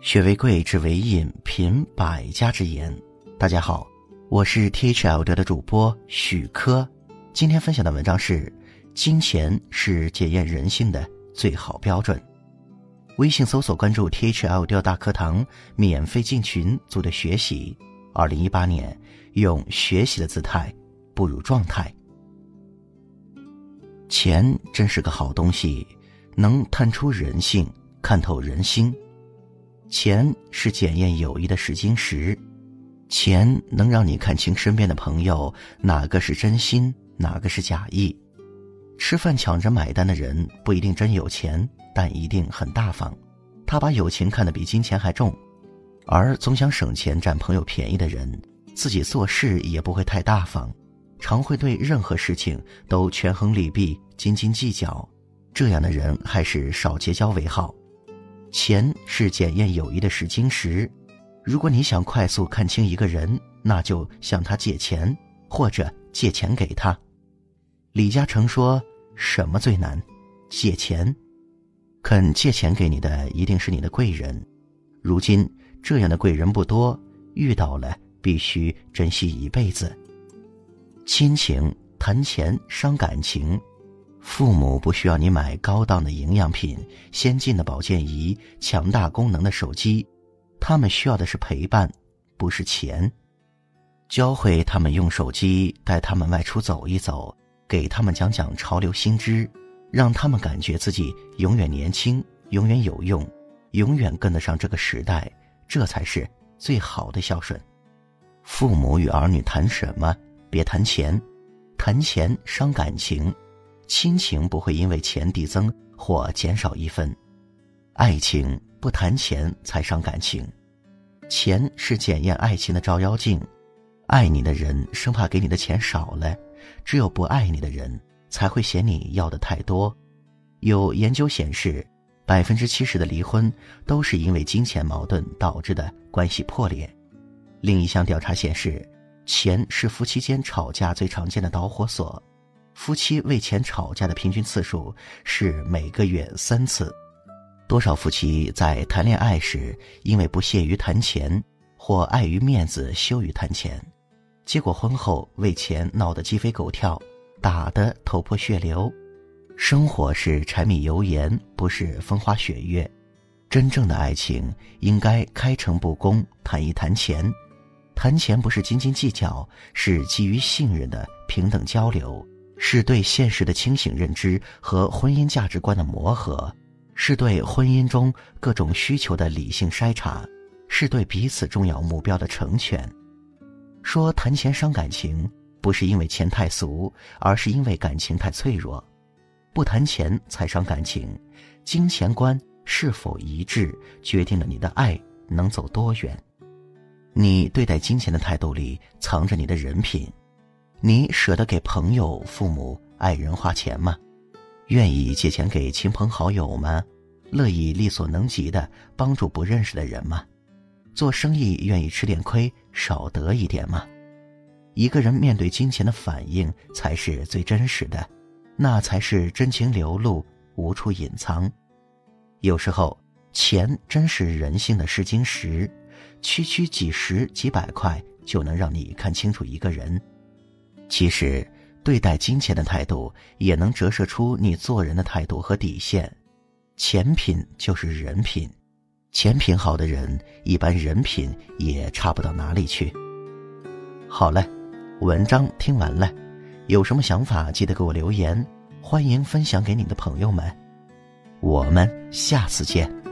学为贵，知为引，品百家之言。大家好，我是 T H L 的主播许科。今天分享的文章是：金钱是检验人性的最好标准。微信搜索关注 T H L 大课堂，免费进群组队学习。二零一八年，用学习的姿态步入状态。钱真是个好东西，能探出人性，看透人心。钱是检验友谊的试金石，钱能让你看清身边的朋友哪个是真心，哪个是假意。吃饭抢着买单的人不一定真有钱，但一定很大方。他把友情看得比金钱还重，而总想省钱占朋友便宜的人，自己做事也不会太大方，常会对任何事情都权衡利弊、斤斤计较。这样的人还是少结交为好。钱是检验友谊的试金石，如果你想快速看清一个人，那就向他借钱，或者借钱给他。李嘉诚说：“什么最难？借钱。肯借钱给你的一定是你的贵人。如今这样的贵人不多，遇到了必须珍惜一辈子。亲情谈钱伤感情。”父母不需要你买高档的营养品、先进的保健仪、强大功能的手机，他们需要的是陪伴，不是钱。教会他们用手机，带他们外出走一走，给他们讲讲潮流新知，让他们感觉自己永远年轻、永远有用、永远跟得上这个时代，这才是最好的孝顺。父母与儿女谈什么？别谈钱，谈钱伤感情。亲情不会因为钱递增或减少一分，爱情不谈钱才伤感情，钱是检验爱情的照妖镜，爱你的人生怕给你的钱少了，只有不爱你的人才会嫌你要的太多。有研究显示，百分之七十的离婚都是因为金钱矛盾导致的关系破裂。另一项调查显示，钱是夫妻间吵架最常见的导火索。夫妻为钱吵架的平均次数是每个月三次，多少夫妻在谈恋爱时因为不屑于谈钱，或碍于面子羞于谈钱，结果婚后为钱闹得鸡飞狗跳，打得头破血流。生活是柴米油盐，不是风花雪月。真正的爱情应该开诚布公，谈一谈钱，谈钱不是斤斤计较，是基于信任的平等交流。是对现实的清醒认知和婚姻价值观的磨合，是对婚姻中各种需求的理性筛查，是对彼此重要目标的成全。说谈钱伤感情，不是因为钱太俗，而是因为感情太脆弱。不谈钱才伤感情，金钱观是否一致，决定了你的爱能走多远。你对待金钱的态度里，藏着你的人品。你舍得给朋友、父母、爱人花钱吗？愿意借钱给亲朋好友吗？乐意力所能及的帮助不认识的人吗？做生意愿意吃点亏，少得一点吗？一个人面对金钱的反应才是最真实的，那才是真情流露，无处隐藏。有时候，钱真是人性的试金石，区区几十几百块就能让你看清楚一个人。其实，对待金钱的态度也能折射出你做人的态度和底线。钱品就是人品，钱品好的人，一般人品也差不到哪里去。好了，文章听完了，有什么想法记得给我留言，欢迎分享给你的朋友们。我们下次见。